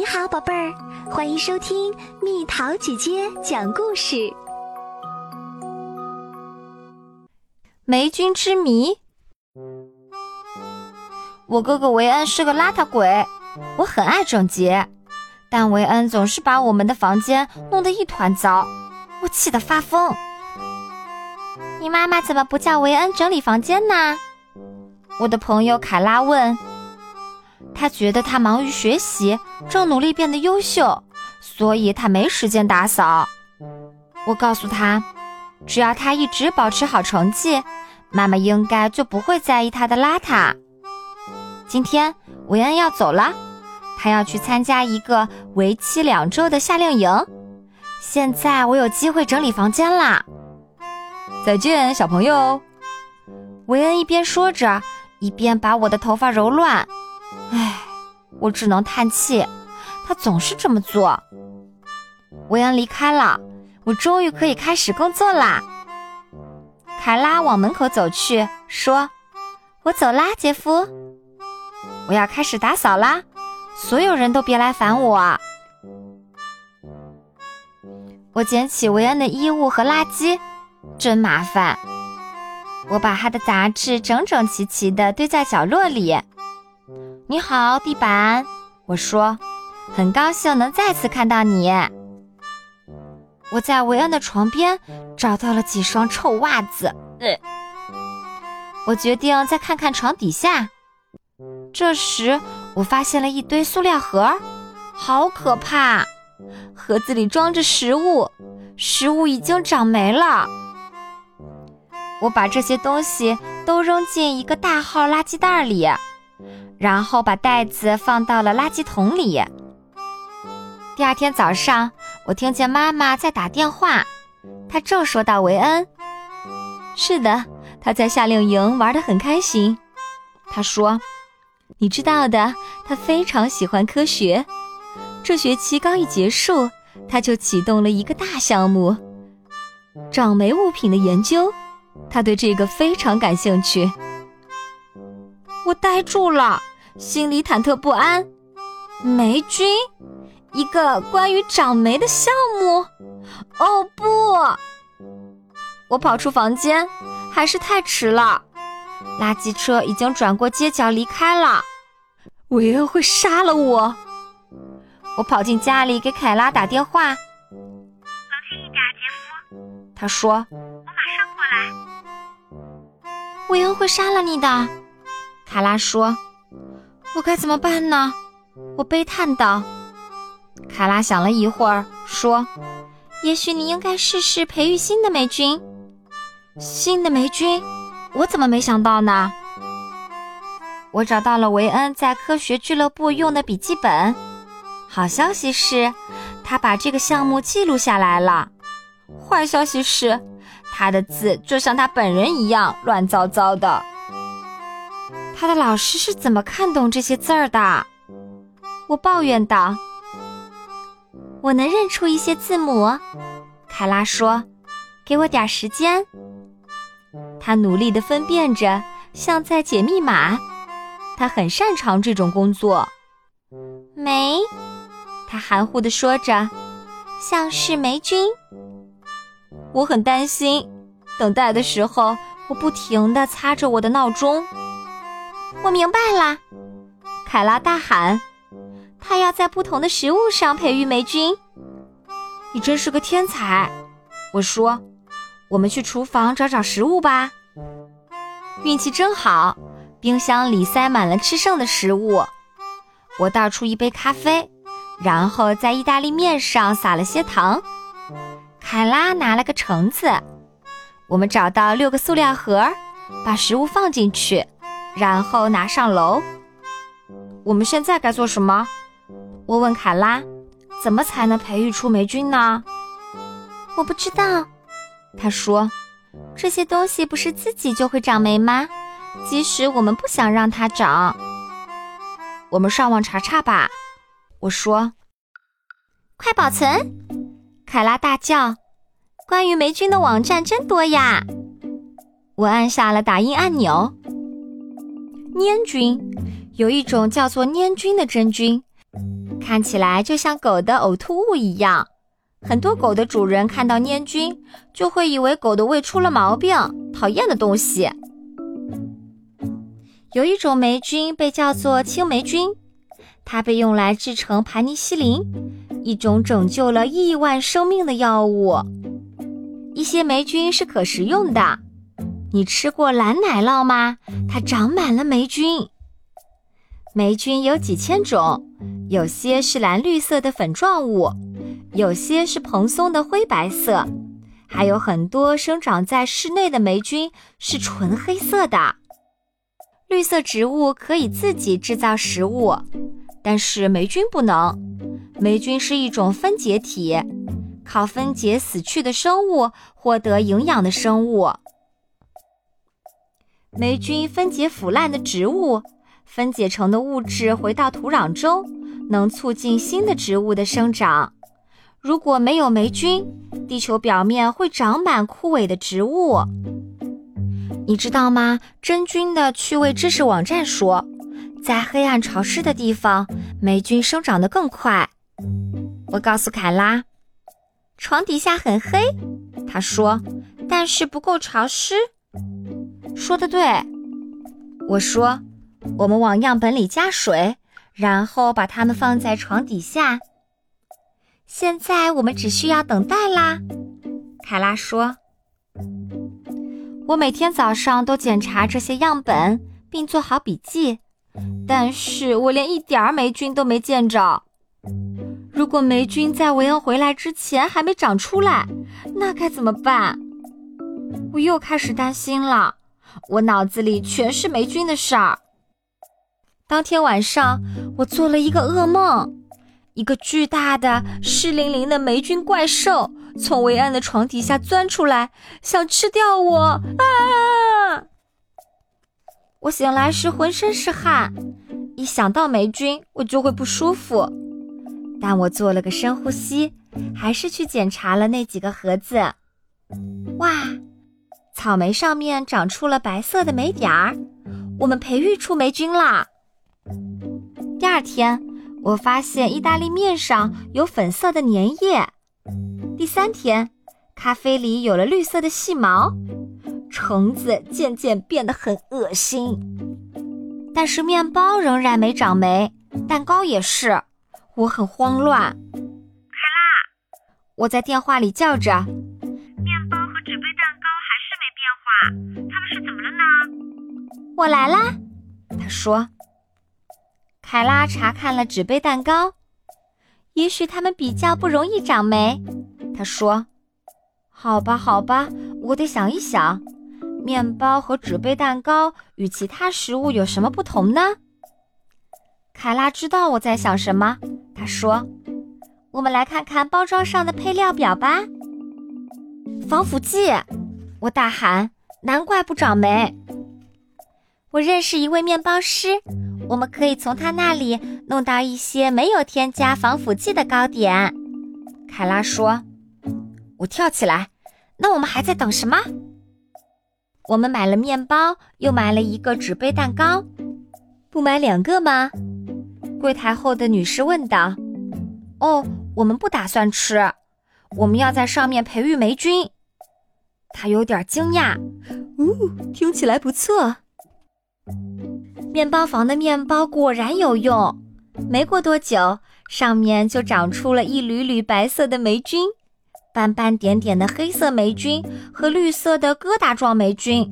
你好，宝贝儿，欢迎收听蜜桃姐姐讲故事。霉菌之谜。我哥哥维恩是个邋遢鬼，我很爱整洁，但维恩总是把我们的房间弄得一团糟，我气得发疯。你妈妈怎么不叫维恩整理房间呢？我的朋友凯拉问。他觉得他忙于学习，正努力变得优秀，所以他没时间打扫。我告诉他，只要他一直保持好成绩，妈妈应该就不会在意他的邋遢。今天维恩要走了，他要去参加一个为期两周的夏令营。现在我有机会整理房间啦！再见，小朋友。维恩一边说着，一边把我的头发揉乱。唉，我只能叹气，他总是这么做。维恩离开了，我终于可以开始工作啦。凯拉往门口走去，说：“我走啦，杰夫，我要开始打扫啦，所有人都别来烦我。”我捡起维恩的衣物和垃圾，真麻烦。我把他的杂志整整齐齐地堆在角落里。你好，地板。我说，很高兴能再次看到你。我在维恩的床边找到了几双臭袜子。我决定再看看床底下。这时，我发现了一堆塑料盒，好可怕！盒子里装着食物，食物已经长霉了。我把这些东西都扔进一个大号垃圾袋里。然后把袋子放到了垃圾桶里。第二天早上，我听见妈妈在打电话，她正说到维恩。是的，他在夏令营玩得很开心。她说：“你知道的，他非常喜欢科学。这学期刚一结束，他就启动了一个大项目——长霉物品的研究。他对这个非常感兴趣。”我呆住了。心里忐忑不安，霉菌，一个关于长霉的项目。哦不！我跑出房间，还是太迟了。垃圾车已经转过街角离开了。韦恩会杀了我。我跑进家里给凯拉打电话。冷静一点，杰夫。他说：“我马上过来。”韦恩会杀了你的，卡拉说。我该怎么办呢？我悲叹道。卡拉想了一会儿，说：“也许你应该试试培育新的霉菌。新的霉菌，我怎么没想到呢？”我找到了维恩在科学俱乐部用的笔记本。好消息是，他把这个项目记录下来了。坏消息是，他的字就像他本人一样乱糟糟的。他的老师是怎么看懂这些字儿的？我抱怨道。我能认出一些字母，凯拉说：“给我点时间。”他努力地分辨着，像在解密码。他很擅长这种工作。霉，他含糊地说着，像是霉菌。我很担心。等待的时候，我不停地擦着我的闹钟。我明白了，凯拉大喊：“他要在不同的食物上培育霉菌。”你真是个天才，我说。我们去厨房找找食物吧。运气真好，冰箱里塞满了吃剩的食物。我倒出一杯咖啡，然后在意大利面上撒了些糖。凯拉拿了个橙子。我们找到六个塑料盒，把食物放进去。然后拿上楼。我们现在该做什么？我问凯拉。怎么才能培育出霉菌呢？我不知道。他说：“这些东西不是自己就会长霉吗？即使我们不想让它长。”我们上网查查吧。我说：“快保存！”凯拉大叫：“关于霉菌的网站真多呀！”我按下了打印按钮。粘菌有一种叫做粘菌的真菌，看起来就像狗的呕吐物一样。很多狗的主人看到粘菌，就会以为狗的胃出了毛病，讨厌的东西。有一种霉菌被叫做青霉菌，它被用来制成盘尼西林，一种拯救了亿万生命的药物。一些霉菌是可食用的。你吃过蓝奶酪吗？它长满了霉菌。霉菌有几千种，有些是蓝绿色的粉状物。有些是蓬松的灰白色，还有很多生长在室内的霉菌是纯黑色的。绿色植物可以自己制造食物，但是霉菌不能。霉菌是一种分解体，靠分解死去的生物获得营养的生物。霉菌分解腐烂的植物，分解成的物质回到土壤中，能促进新的植物的生长。如果没有霉菌，地球表面会长满枯萎的植物。你知道吗？真菌的趣味知识网站说，在黑暗潮湿的地方，霉菌生长得更快。我告诉凯拉，床底下很黑，他说，但是不够潮湿。说的对，我说，我们往样本里加水，然后把它们放在床底下。现在我们只需要等待啦，凯拉说。我每天早上都检查这些样本，并做好笔记，但是我连一点儿霉菌都没见着。如果霉菌在维恩回来之前还没长出来，那该怎么办？我又开始担心了，我脑子里全是霉菌的事儿。当天晚上，我做了一个噩梦。一个巨大的、湿淋淋的霉菌怪兽从维安的床底下钻出来，想吃掉我！啊！我醒来时浑身是汗，一想到霉菌，我就会不舒服。但我做了个深呼吸，还是去检查了那几个盒子。哇，草莓上面长出了白色的霉点儿，我们培育出霉菌啦。第二天。我发现意大利面上有粉色的粘液。第三天，咖啡里有了绿色的细毛，橙子渐渐变得很恶心。但是面包仍然没长霉，蛋糕也是。我很慌乱。凯拉，我在电话里叫着。我来啦，他说。凯拉查看了纸杯蛋糕，也许它们比较不容易长霉。他说：“好吧，好吧，我得想一想，面包和纸杯蛋糕与其他食物有什么不同呢？”凯拉知道我在想什么。他说：“我们来看看包装上的配料表吧。”防腐剂！我大喊：“难怪不长霉！”我认识一位面包师。我们可以从他那里弄到一些没有添加防腐剂的糕点，凯拉说。我跳起来，那我们还在等什么？我们买了面包，又买了一个纸杯蛋糕，不买两个吗？柜台后的女士问道。哦，我们不打算吃，我们要在上面培育霉菌。他有点惊讶。哦，听起来不错。面包房的面包果然有用，没过多久，上面就长出了一缕缕白色的霉菌，斑斑点点的黑色霉菌和绿色的疙瘩状霉菌。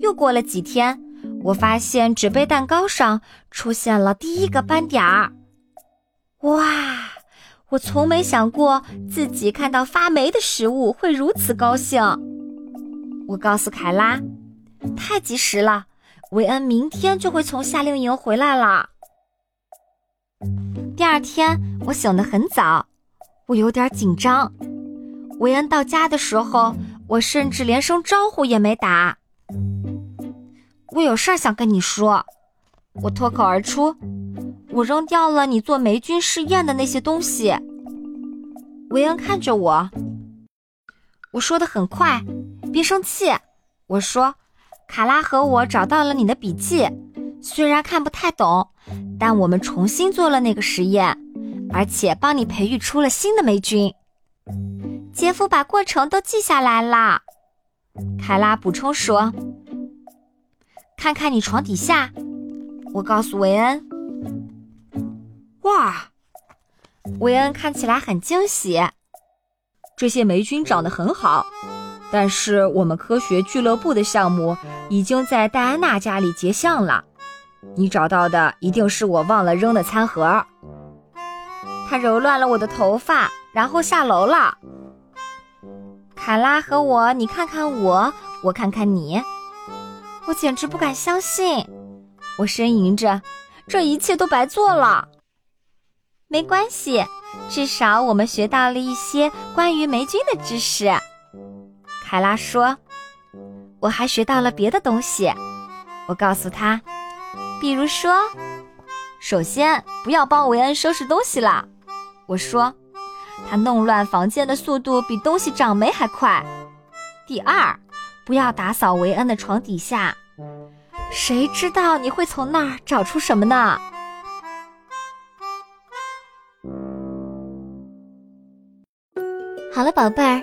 又过了几天，我发现纸杯蛋糕上出现了第一个斑点儿。哇！我从没想过自己看到发霉的食物会如此高兴。我告诉凯拉，太及时了。维恩明天就会从夏令营回来了。第二天，我醒得很早，我有点紧张。维恩到家的时候，我甚至连声招呼也没打。我有事儿想跟你说，我脱口而出。我扔掉了你做霉菌试验的那些东西。维恩看着我，我说的很快，别生气。我说。卡拉和我找到了你的笔记，虽然看不太懂，但我们重新做了那个实验，而且帮你培育出了新的霉菌。杰夫把过程都记下来了。凯拉补充说：“看看你床底下。”我告诉韦恩。哇，韦恩看起来很惊喜。这些霉菌长得很好，但是我们科学俱乐部的项目已经在戴安娜家里结项了。你找到的一定是我忘了扔的餐盒。他揉乱了我的头发，然后下楼了。卡拉和我，你看看我，我看看你，我简直不敢相信。我呻吟着，这一切都白做了。没关系，至少我们学到了一些关于霉菌的知识。凯拉说：“我还学到了别的东西。”我告诉他。比如说，首先不要帮维恩收拾东西了。我说，他弄乱房间的速度比东西长霉还快。第二，不要打扫维恩的床底下，谁知道你会从那儿找出什么呢？好了，宝贝儿，